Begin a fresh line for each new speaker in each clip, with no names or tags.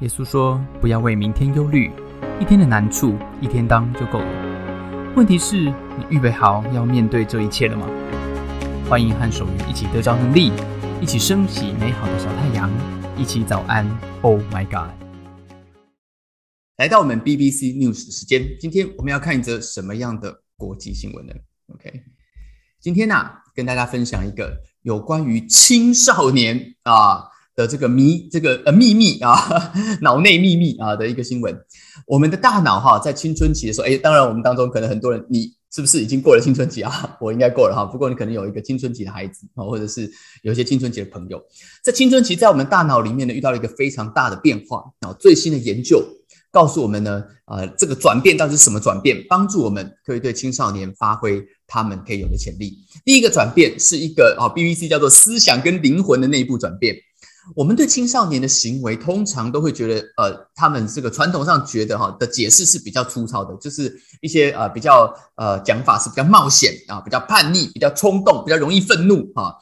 耶稣说：“不要为明天忧虑，一天的难处一天当就够了。问题是，你预备好要面对这一切了吗？”欢迎和守愚一起得着能力，一起升起美好的小太阳，一起早安。Oh my God！
来到我们 BBC News 的时间，今天我们要看一则什么样的国际新闻呢？OK，今天呢，跟大家分享一个有关于青少年啊。的这个迷，这个呃秘密啊，脑内秘密啊的一个新闻。我们的大脑哈，在青春期的时候，哎，当然我们当中可能很多人，你是不是已经过了青春期 啊？我应该过了哈。不过你可能有一个青春期的孩子啊，或者是有一些青春期的朋友，在青春期，在我们大脑里面呢，遇到了一个非常大的变化啊。最新的研究告诉我们呢，呃，这个转变到底是什么转变？帮助我们可以对青少年发挥他们可以有的潜力。第一个转变是一个啊，BBC 叫做思想跟灵魂的内部转变。我们对青少年的行为，通常都会觉得，呃，他们这个传统上觉得哈的解释是比较粗糙的，就是一些呃比较呃讲法是比较冒险啊，比较叛逆，比较冲动，比较容易愤怒啊。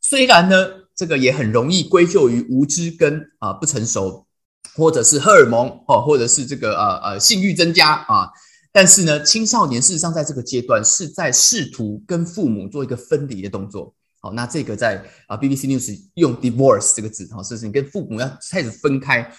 虽然呢，这个也很容易归咎于无知跟啊不成熟，或者是荷尔蒙哦，或者是这个呃呃性欲增加啊，但是呢，青少年事实上在这个阶段是在试图跟父母做一个分离的动作。好，那这个在啊 BBC News 用 divorce 这个字，哈，是你跟父母要开始分开，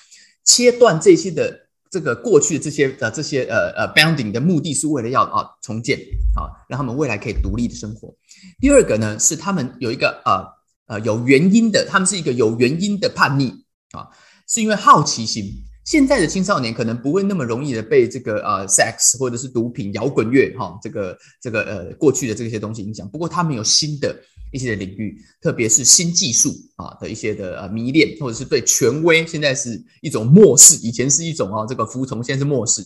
切断这些的这个过去的这些呃这些呃呃 bounding 的目的是为了要啊重建，啊，让他们未来可以独立的生活。第二个呢是他们有一个呃呃有原因的，他们是一个有原因的叛逆啊，是因为好奇心。现在的青少年可能不会那么容易的被这个呃 sex 或者是毒品、摇滚乐哈这个这个呃过去的这些东西影响。不过他们有新的一些领域，特别是新技术啊的一些的呃迷恋，或者是对权威现在是一种漠视，以前是一种啊这个服从，现在是漠视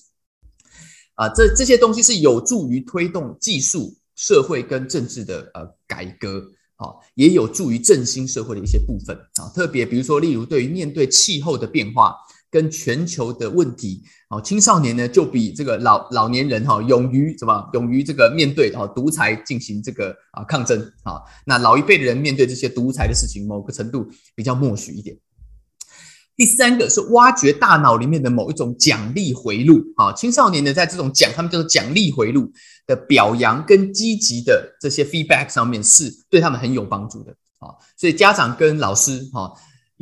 啊。这这些东西是有助于推动技术、社会跟政治的呃改革啊，也有助于振兴社会的一些部分啊。特别比如说，例如对于面对气候的变化。跟全球的问题，哦，青少年呢就比这个老老年人哈勇于什么？勇于这个面对哦独裁进行这个啊抗争啊。那老一辈的人面对这些独裁的事情，某个程度比较默许一点。第三个是挖掘大脑里面的某一种奖励回路啊。青少年呢在这种奖，他们叫做奖励回路的表扬跟积极的这些 feedback 上面是对他们很有帮助的啊。所以家长跟老师哈。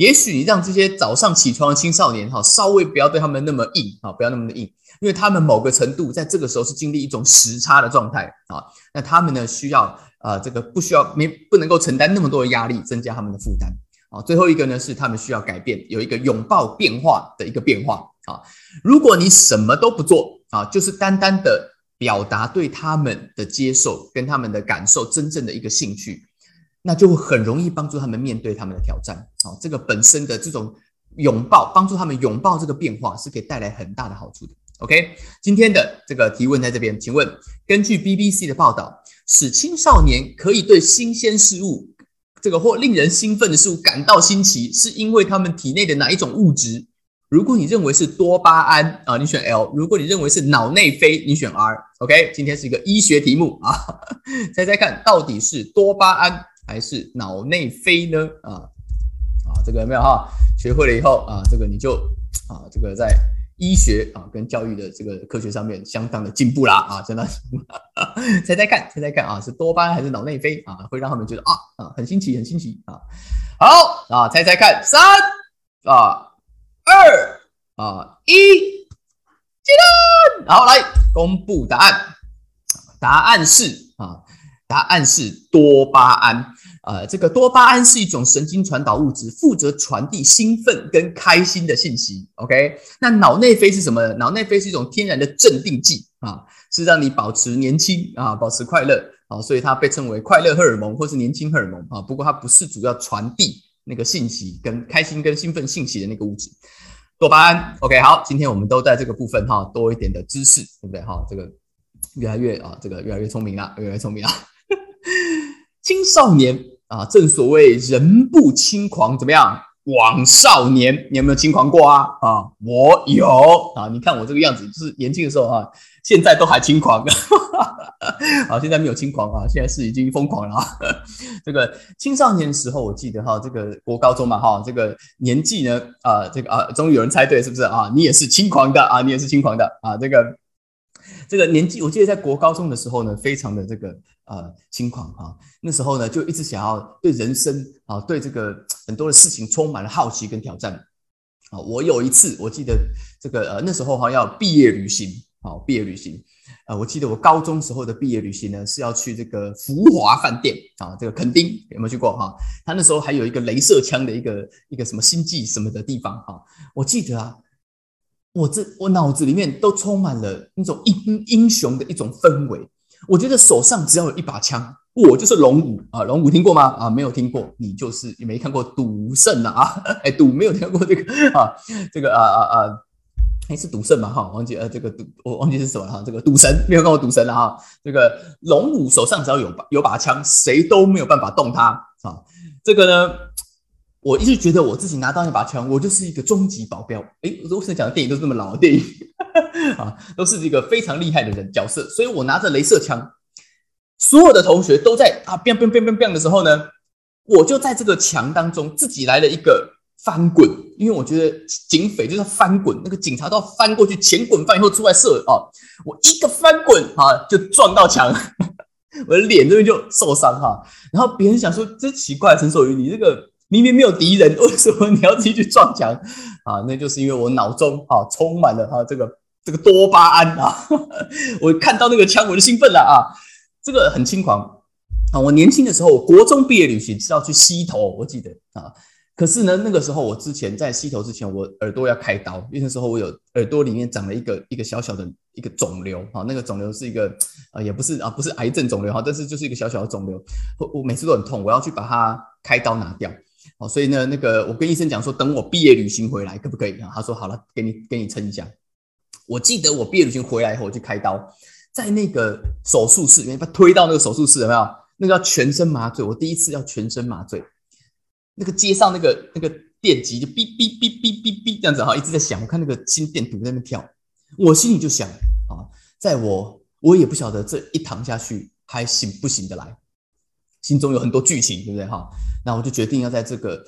也许你让这些早上起床的青少年哈，稍微不要对他们那么硬啊，不要那么的硬，因为他们某个程度在这个时候是经历一种时差的状态啊，那他们呢需要呃这个不需要没不能够承担那么多的压力，增加他们的负担啊。最后一个呢是他们需要改变，有一个拥抱变化的一个变化啊。如果你什么都不做啊，就是单单的表达对他们的接受跟他们的感受真正的一个兴趣。那就会很容易帮助他们面对他们的挑战。好，这个本身的这种拥抱，帮助他们拥抱这个变化，是可以带来很大的好处的。OK，今天的这个提问在这边，请问，根据 BBC 的报道，使青少年可以对新鲜事物，这个或令人兴奋的事物感到新奇，是因为他们体内的哪一种物质？如果你认为是多巴胺啊，你选 L；如果你认为是脑内啡，你选 R。OK，今天是一个医学题目啊，猜猜看到底是多巴胺？还是脑内飞呢？啊啊，这个有没有哈？学会了以后啊，这个你就啊，这个在医学啊跟教育的这个科学上面相当的进步啦啊，相当进步猜猜看，猜猜看啊，是多巴胺还是脑内飞啊？会让他们觉得啊啊很新奇，很新奇啊。好啊，猜猜看，三啊二啊一，接单，好来公布答案，答案是啊，答案是多巴胺。呃，这个多巴胺是一种神经传导物质，负责传递兴奋跟开心的信息。OK，那脑内啡是什么？脑内啡是一种天然的镇定剂啊，是让你保持年轻啊，保持快乐啊，所以它被称为快乐荷尔蒙或是年轻荷尔蒙啊。不过它不是主要传递那个信息跟开心跟兴奋信息的那个物质。多巴胺，OK，好，今天我们都在这个部分哈多一点的知识，对不对？哈，这个越来越啊，这个越来越聪明了，越来越聪明了。青少年啊，正所谓人不轻狂，怎么样？枉少年，你有没有轻狂过啊？啊，我有啊！你看我这个样子，就是年轻的时候啊，现在都还轻狂。好，现在没有轻狂啊，现在是已经疯狂了啊。这个青少年的时候，我记得哈，这个国高中嘛哈，这个年纪呢啊，这个啊，终于有人猜对，是不是啊？你也是轻狂的啊，你也是轻狂的啊，这个。这个年纪，我记得在国高中的时候呢，非常的这个呃情况哈。那时候呢，就一直想要对人生啊，对这个很多的事情充满了好奇跟挑战啊。我有一次，我记得这个呃那时候哈要毕业旅行啊，毕业旅行啊，我记得我高中时候的毕业旅行呢是要去这个福华饭店啊，这个垦丁有没有去过哈？他那时候还有一个镭射枪的一个一个什么星际什么的地方哈，我记得啊。我这我脑子里面都充满了那种英英雄的一种氛围。我觉得手上只要有一把枪，我就是龙武啊！龙武听过吗？啊，没有听过，你就是你没看过赌圣了啊！哎，赌没有听过这个 啊，这个啊啊啊，还是赌圣嘛哈？忘记呃这个赌我忘记是什么了哈？这个赌神没有看过赌神了哈？这个龙武手上只要有把有把枪，谁都没有办法动他啊！这个呢？我一直觉得我自己拿到那把枪，我就是一个终极保镖。诶，我为什么讲的电影都是这么老的电影 啊？都是一个非常厉害的人角色，所以我拿着镭射枪，所有的同学都在啊变变变变变的时候呢，我就在这个墙当中自己来了一个翻滚，因为我觉得警匪就是翻滚，那个警察都要翻过去，前滚翻以后出来射啊，我一个翻滚啊，就撞到墙，我的脸这边就受伤哈。然后别人想说，真奇怪，陈守宇，你这个。明明没有敌人，为什么你要自己去撞墙啊？那就是因为我脑中啊充满了啊这个这个多巴胺啊！我看到那个枪我就兴奋了啊！这个很轻狂啊！我年轻的时候，国中毕业旅行是要去西头，我记得啊。可是呢，那个时候我之前在西头之前，我耳朵要开刀，因为那时候我有耳朵里面长了一个一个小小的一个肿瘤啊。那个肿瘤是一个啊，也不是啊，不是癌症肿瘤哈，但是就是一个小小的肿瘤，我我每次都很痛，我要去把它开刀拿掉。哦，所以呢，那个我跟医生讲说，等我毕业旅行回来可不可以啊？他说好了，给你给你撑一下。我记得我毕业旅行回来以后，我去开刀，在那个手术室里面，把推到那个手术室有没有？那个叫全身麻醉，我第一次要全身麻醉，那个接上那个那个电极就哔哔哔哔哔哔这样子哈，一直在响。我看那个心电图在那跳，我心里就想啊，在我我也不晓得这一躺下去还行不行得来。心中有很多剧情，对不对哈？那我就决定要在这个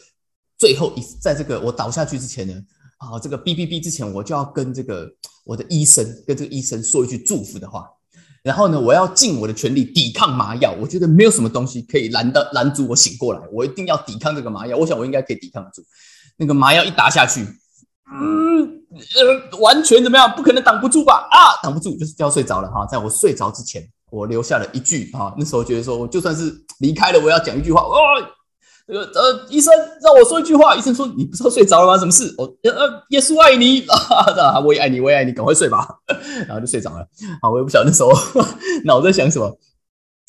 最后一，在这个我倒下去之前呢，啊，这个哔哔哔之前，我就要跟这个我的医生，跟这个医生说一句祝福的话。然后呢，我要尽我的全力抵抗麻药。我觉得没有什么东西可以拦的拦住我醒过来，我一定要抵抗这个麻药。我想我应该可以抵抗得住。那个麻药一打下去，嗯呃，完全怎么样？不可能挡不住吧？啊，挡不住，就是就要睡着了哈。在我睡着之前。我留下了一句啊，那时候觉得说，我就算是离开了，我要讲一句话。哦，这个呃，医生让我说一句话。医生说：“你不是睡着了吗？什么事？”我呃，耶稣爱你 啊，我也爱你，我也爱你，赶快睡吧。然后就睡着了。好，我也不晓得那时候 脑子在想什么。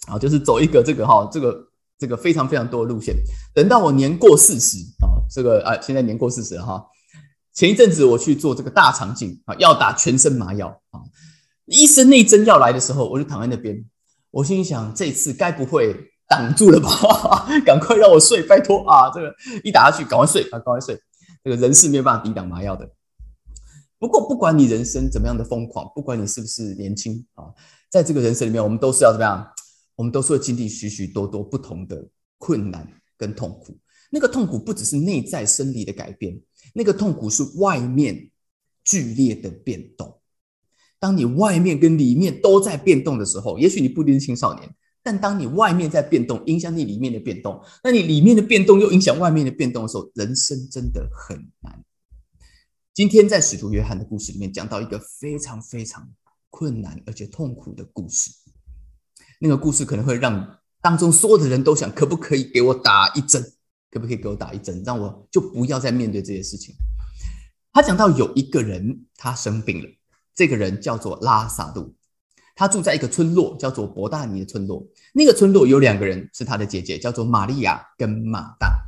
好，就是走一个这个哈，这个这个非常非常多的路线。等到我年过四十啊，这个啊，现在年过四十了哈。前一阵子我去做这个大肠镜啊，要打全身麻药啊。医生那针要来的时候，我就躺在那边，我心里想：这次该不会挡住了吧？赶快让我睡，拜托啊！这个一打下去，赶快睡啊，赶快睡！这个人是没有办法抵挡麻药的。不过，不管你人生怎么样的疯狂，不管你是不是年轻啊，在这个人生里面，我们都是要怎么样？我们都是会经历许许多多不同的困难跟痛苦。那个痛苦不只是内在生理的改变，那个痛苦是外面剧烈的变动。当你外面跟里面都在变动的时候，也许你不一定是青少年，但当你外面在变动，影响你里面的变动，那你里面的变动又影响外面的变动的时候，人生真的很难。今天在使徒约翰的故事里面讲到一个非常非常困难而且痛苦的故事，那个故事可能会让当中所有的人都想，可不可以给我打一针？可不可以给我打一针，让我就不要再面对这些事情？他讲到有一个人他生病了。这个人叫做拉萨路，他住在一个村落，叫做博大尼的村落。那个村落有两个人，是他的姐姐，叫做玛利亚跟马大。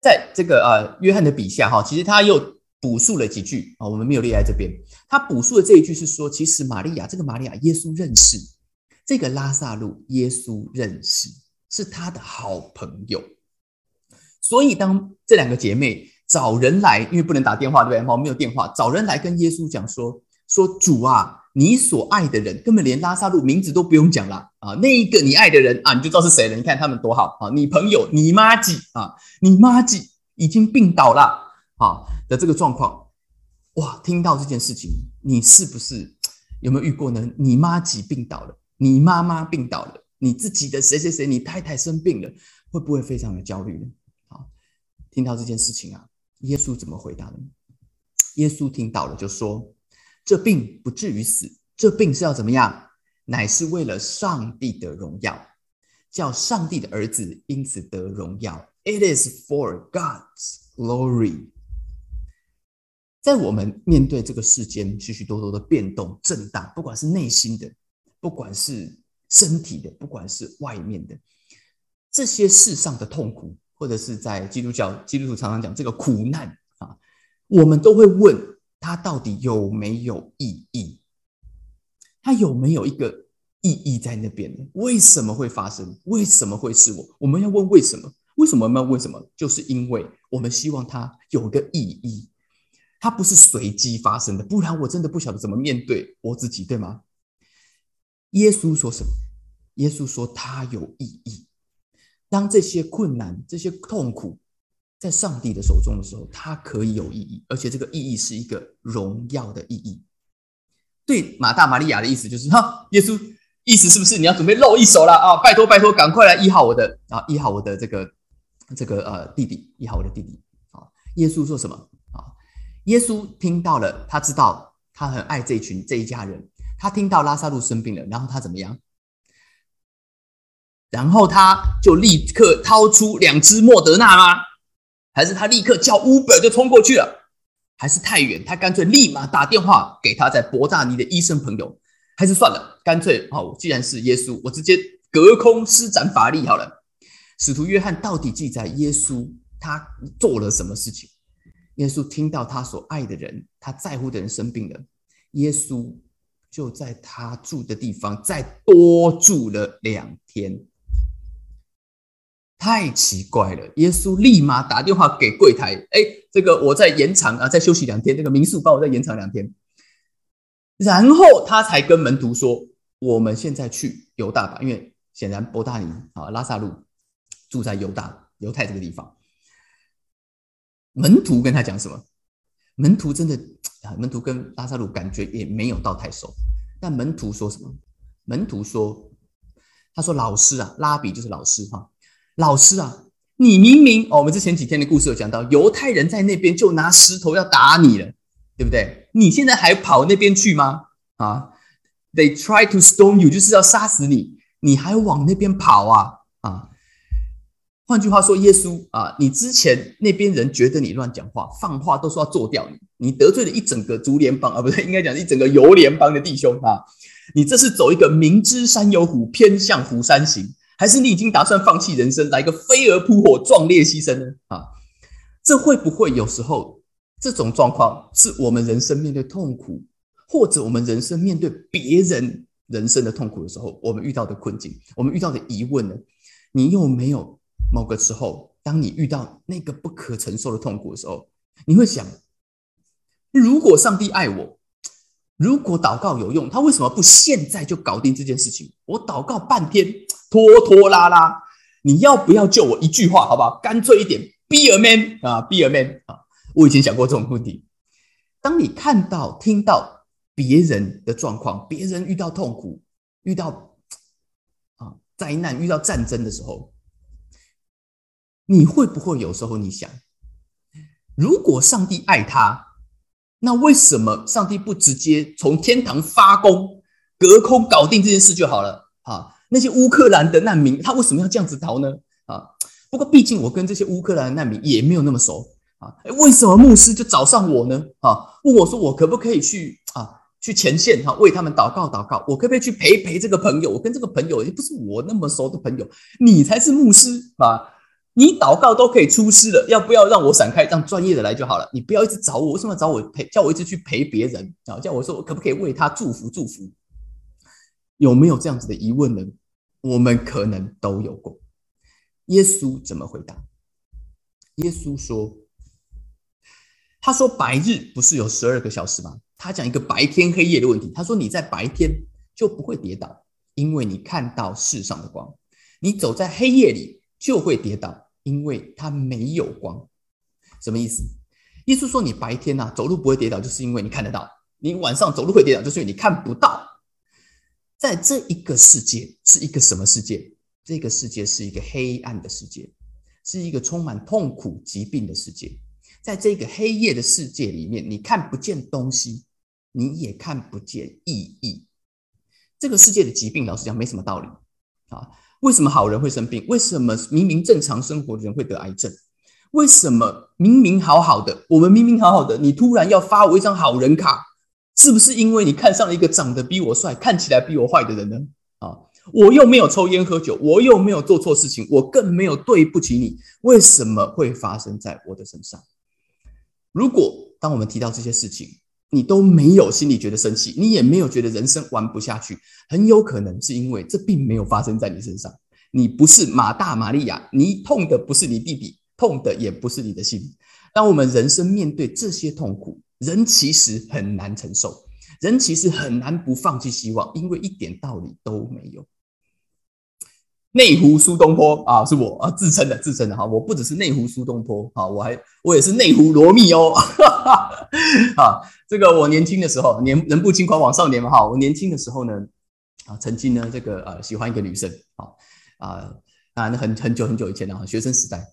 在这个呃约翰的笔下哈，其实他又补述了几句啊，我们没有列在这边。他补述的这一句是说，其实玛利亚这个玛利亚，耶稣认识这个拉萨路，耶稣认识是他的好朋友。所以当这两个姐妹找人来，因为不能打电话，对不对？哦，没有电话，找人来跟耶稣讲说：说主啊，你所爱的人，根本连拉萨路名字都不用讲了啊，那一个你爱的人啊，你就知道是谁了。你看他们多好啊，你朋友，你妈几啊，你妈几已经病倒了啊的这个状况，哇，听到这件事情，你是不是有没有遇过呢？你妈几病倒了，你妈妈病倒了，你自己的谁谁谁，你太太生病了，会不会非常的焦虑呢？听到这件事情啊，耶稣怎么回答呢？耶稣听到了就说：“这病不至于死，这病是要怎么样？乃是为了上帝的荣耀，叫上帝的儿子因此得荣耀。It is for God's glory。”在我们面对这个世间许许多多的变动、震荡，不管是内心的，不管是身体的，不管是外面的，这些世上的痛苦。或者是在基督教，基督徒常常讲这个苦难啊，我们都会问它到底有没有意义？它有没有一个意义在那边呢？为什么会发生？为什么会是我？我们要问为什么？为什么我们要问什么？就是因为我们希望它有个意义，它不是随机发生的，不然我真的不晓得怎么面对我自己，对吗？耶稣说什么？耶稣说他有意义。当这些困难、这些痛苦在上帝的手中的时候，它可以有意义，而且这个意义是一个荣耀的意义。对马大、玛利亚的意思就是：哈，耶稣意思是不是你要准备露一手了啊？拜托，拜托，赶快来医好我的啊，医好我的这个这个呃弟弟，医好我的弟弟啊！耶稣说什么啊？耶稣听到了，他知道他很爱这群这一家人，他听到拉萨路生病了，然后他怎么样？然后他就立刻掏出两支莫德纳吗？还是他立刻叫 Uber 就冲过去了？还是太远，他干脆立马打电话给他在伯大尼的医生朋友？还是算了，干脆哦，既然是耶稣，我直接隔空施展法力好了。使徒约翰到底记载耶稣他做了什么事情？耶稣听到他所爱的人、他在乎的人生病了，耶稣就在他住的地方再多住了两天。太奇怪了！耶稣立马打电话给柜台，哎，这个我再延长啊，再休息两天，这个民宿帮我再延长两天。然后他才跟门徒说：“我们现在去犹大吧，因为显然伯大尼啊，拉萨路住在犹大犹太这个地方。”门徒跟他讲什么？门徒真的啊，门徒跟拉萨路感觉也没有到太熟。但门徒说什么？门徒说：“他说老师啊，拉比就是老师哈。”老师啊，你明明哦，我们之前几天的故事有讲到，犹太人在那边就拿石头要打你了，对不对？你现在还跑那边去吗？啊，They try to stone you，就是要杀死你，你还往那边跑啊？啊，换句话说，耶稣啊，你之前那边人觉得你乱讲话、放话，都说要做掉你，你得罪了一整个竹联邦啊，不对，应该讲一整个犹联邦的弟兄啊，你这是走一个明知山有虎，偏向虎山行。还是你已经打算放弃人生，来个飞蛾扑火、壮烈牺牲呢？啊，这会不会有时候这种状况是我们人生面对痛苦，或者我们人生面对别人人生的痛苦的时候，我们遇到的困境，我们遇到的疑问呢？你有没有某个时候，当你遇到那个不可承受的痛苦的时候，你会想：如果上帝爱我？如果祷告有用，他为什么不现在就搞定这件事情？我祷告半天，拖拖拉拉，你要不要救我一句话，好不好？干脆一点，Be a man 啊，Be a man 啊！我以前想过这种问题。当你看到、听到别人的状况，别人遇到痛苦、遇到啊灾难、遇到战争的时候，你会不会有时候你想，如果上帝爱他？那为什么上帝不直接从天堂发功，隔空搞定这件事就好了？啊，那些乌克兰的难民，他为什么要这样子逃呢？啊，不过毕竟我跟这些乌克兰难民也没有那么熟啊。为什么牧师就找上我呢？啊，问我说我可不可以去啊，去前线哈，为他们祷告祷告？我可不可以去陪陪这个朋友？我跟这个朋友也不是我那么熟的朋友，你才是牧师啊。你祷告都可以出师了，要不要让我闪开，让专业的来就好了？你不要一直找我，为什么要找我陪？叫我一直去陪别人啊？叫我说，我可不可以为他祝福祝福？有没有这样子的疑问呢？我们可能都有过。耶稣怎么回答？耶稣说：“他说白日不是有十二个小时吗？他讲一个白天黑夜的问题。他说你在白天就不会跌倒，因为你看到世上的光；你走在黑夜里就会跌倒，因为它没有光。什么意思？耶稣说你白天呐走路不会跌倒，就是因为你看得到；你晚上走路会跌倒，就是因为你看不到。在这一个世界是一个什么世界？这个世界是一个黑暗的世界。”是一个充满痛苦、疾病的世界，在这个黑夜的世界里面，你看不见东西，你也看不见意义。这个世界的疾病，老实讲没什么道理啊。为什么好人会生病？为什么明明正常生活的人会得癌症？为什么明明好好的，我们明明好好的，你突然要发我一张好人卡？是不是因为你看上了一个长得比我帅、看起来比我坏的人呢？啊？我又没有抽烟喝酒，我又没有做错事情，我更没有对不起你。为什么会发生在我的身上？如果当我们提到这些事情，你都没有心里觉得生气，你也没有觉得人生玩不下去，很有可能是因为这并没有发生在你身上。你不是马大玛利亚，你痛的不是你弟弟，痛的也不是你的心。当我们人生面对这些痛苦，人其实很难承受，人其实很难不放弃希望，因为一点道理都没有。内湖苏东坡啊，是我啊自称的，自称的哈。我不只是内湖苏东坡啊，我还我也是内湖罗密欧 啊。这个我年轻的时候，年人不轻狂枉少年嘛哈。我年轻的时候呢，啊，曾经呢这个呃喜欢一个女生啊啊啊，那很很久很久以前了哈，学生时代。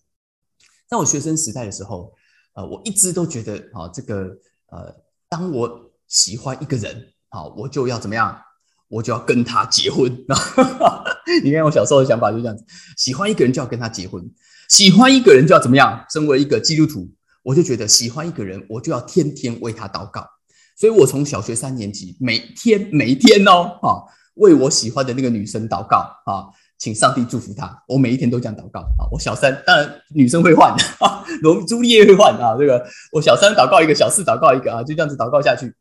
在我学生时代的时候，呃，我一直都觉得啊，这个呃，当我喜欢一个人啊，我就要怎么样？我就要跟他结婚。你看我小时候的想法就这样子，喜欢一个人就要跟他结婚，喜欢一个人就要怎么样？身为一个基督徒，我就觉得喜欢一个人，我就要天天为他祷告。所以我从小学三年级，每天每天哦，啊，为我喜欢的那个女生祷告啊，请上帝祝福她。我每一天都这样祷告啊。我小三当然女生会换啊，罗朱丽叶会换啊。这个我小三祷告一个，小四祷告一个啊，就这样子祷告下去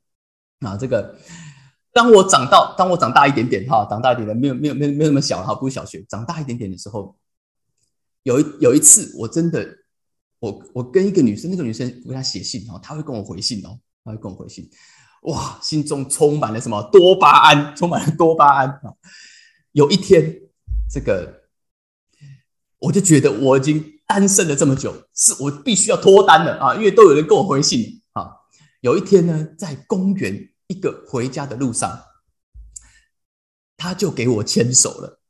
啊。这个。当我长到，当我长大一点点哈，长大一点点，没有没有没有没有那么小哈，不是小学，长大一点点的时候，有一有一次，我真的，我我跟一个女生，那个女生我跟她写信哦，她会跟我回信哦，她会跟我回信，哇，心中充满了什么多巴胺，充满了多巴胺啊！有一天，这个我就觉得我已经单身了这么久，是我必须要脱单了啊，因为都有人跟我回信啊。有一天呢，在公园。一个回家的路上，他就给我牵手了。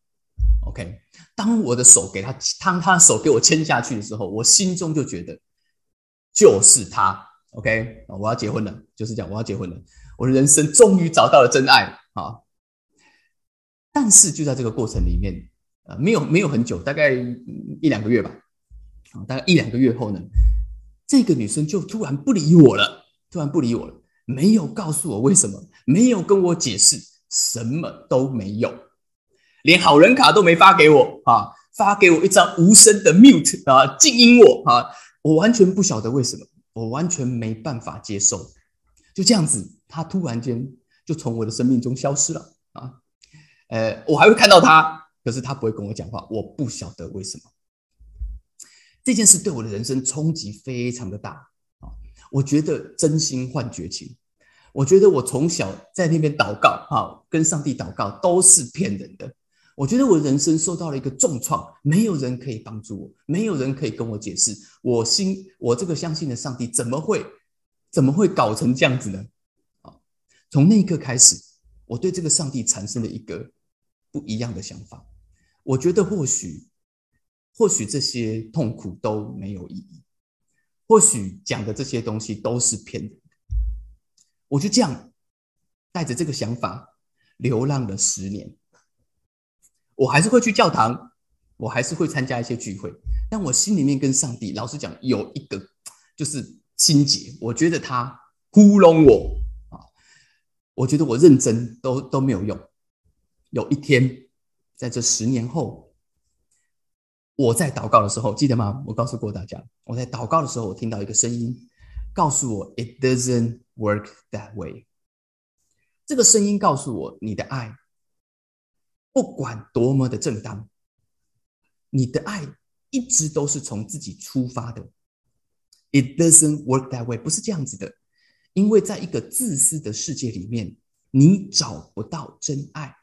OK，当我的手给他，当他的手给我牵下去的时候，我心中就觉得就是他。OK，我要结婚了，就是讲我要结婚了，我的人生终于找到了真爱啊！但是就在这个过程里面，呃，没有没有很久，大概一两个月吧。啊，大概一两个月后呢，这个女生就突然不理我了，突然不理我了。没有告诉我为什么，没有跟我解释，什么都没有，连好人卡都没发给我啊！发给我一张无声的 mute 啊，静音我啊！我完全不晓得为什么，我完全没办法接受，就这样子，他突然间就从我的生命中消失了啊！呃，我还会看到他，可是他不会跟我讲话，我不晓得为什么。这件事对我的人生冲击非常的大。我觉得真心换绝情，我觉得我从小在那边祷告，哈，跟上帝祷告都是骗人的。我觉得我人生受到了一个重创，没有人可以帮助我，没有人可以跟我解释。我心，我这个相信的上帝怎么会，怎么会搞成这样子呢？啊，从那一刻开始，我对这个上帝产生了一个不一样的想法。我觉得或许，或许这些痛苦都没有意义。或许讲的这些东西都是骗人的，我就这样带着这个想法流浪了十年。我还是会去教堂，我还是会参加一些聚会，但我心里面跟上帝，老实讲，有一个就是心结。我觉得他糊弄我啊，我觉得我认真都都没有用。有一天，在这十年后。我在祷告的时候，记得吗？我告诉过大家，我在祷告的时候，我听到一个声音，告诉我：“It doesn't work that way。”这个声音告诉我，你的爱不管多么的正当，你的爱一直都是从自己出发的，It doesn't work that way，不是这样子的。因为在一个自私的世界里面，你找不到真爱。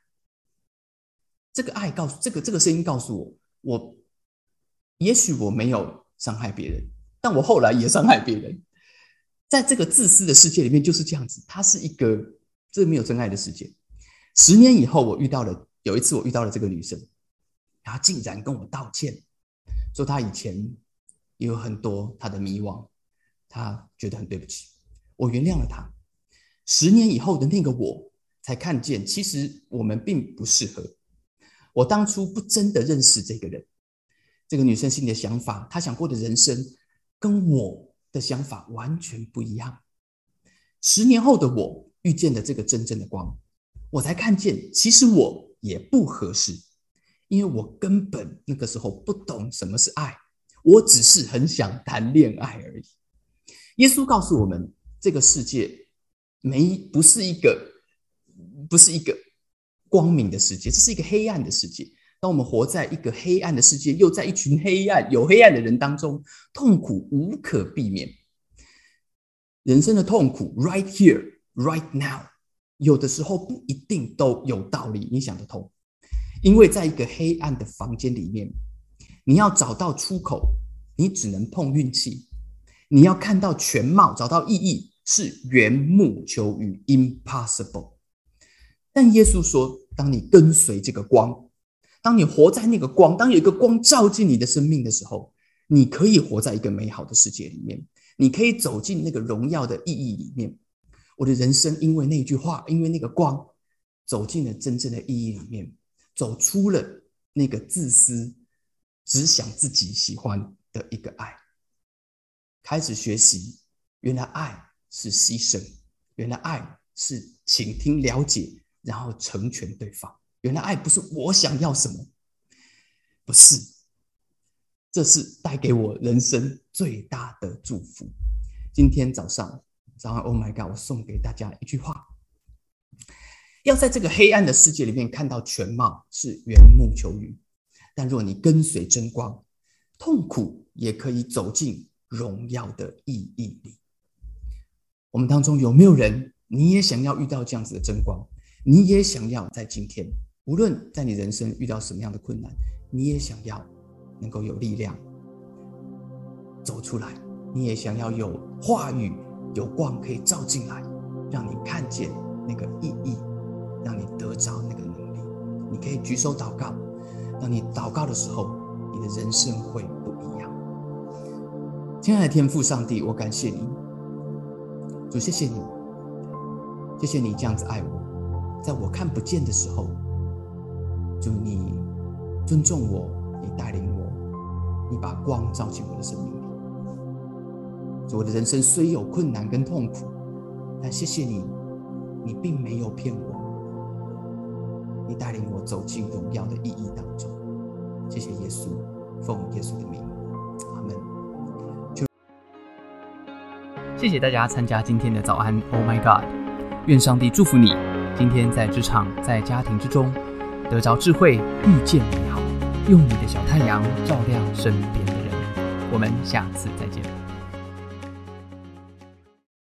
这个爱告诉这个这个声音告诉我，我也许我没有伤害别人，但我后来也伤害别人。在这个自私的世界里面，就是这样子。它是一个这没有真爱的世界。十年以后，我遇到了有一次，我遇到了这个女生，她竟然跟我道歉，说她以前也有很多她的迷惘，她觉得很对不起。我原谅了她。十年以后的那个我，才看见其实我们并不适合。我当初不真的认识这个人，这个女生心里的想法，她想过的人生，跟我的想法完全不一样。十年后的我遇见了这个真正的光，我才看见其实我也不合适，因为我根本那个时候不懂什么是爱，我只是很想谈恋爱而已。耶稣告诉我们，这个世界没不是一个，不是一个。光明的世界，这是一个黑暗的世界。当我们活在一个黑暗的世界，又在一群黑暗、有黑暗的人当中，痛苦无可避免。人生的痛苦，right here, right now，有的时候不一定都有道理，你想得通。因为在一个黑暗的房间里面，你要找到出口，你只能碰运气。你要看到全貌，找到意义，是缘木求鱼，impossible。但耶稣说。当你跟随这个光，当你活在那个光，当有一个光照进你的生命的时候，你可以活在一个美好的世界里面，你可以走进那个荣耀的意义里面。我的人生因为那句话，因为那个光，走进了真正的意义里面，走出了那个自私、只想自己喜欢的一个爱，开始学习，原来爱是牺牲，原来爱是倾听、了解。然后成全对方。原来爱不是我想要什么，不是，这是带给我人生最大的祝福。今天早上，早上，Oh my God！我送给大家一句话：要在这个黑暗的世界里面看到全貌，是缘木求鱼；但若你跟随真光，痛苦也可以走进荣耀的意义里。我们当中有没有人，你也想要遇到这样子的真光？你也想要在今天，无论在你人生遇到什么样的困难，你也想要能够有力量走出来。你也想要有话语、有光可以照进来，让你看见那个意义，让你得着那个能力。你可以举手祷告。当你祷告的时候，你的人生会不一样。亲爱的天父上帝，我感谢你，主，谢谢你，谢谢你这样子爱我。在我看不见的时候，就你尊重我，你带领我，你把光照进我的生命里。我的人生虽有困难跟痛苦，但谢谢你，你并没有骗我，你带领我走进荣耀的意义当中。谢谢耶稣，奉耶稣的名，阿门。
谢谢大家参加今天的早安，Oh my God，愿上帝祝福你。今天在职场、在家庭之中，得着智慧，遇见美好，用你的小太阳照亮身边的人。我们下次再见。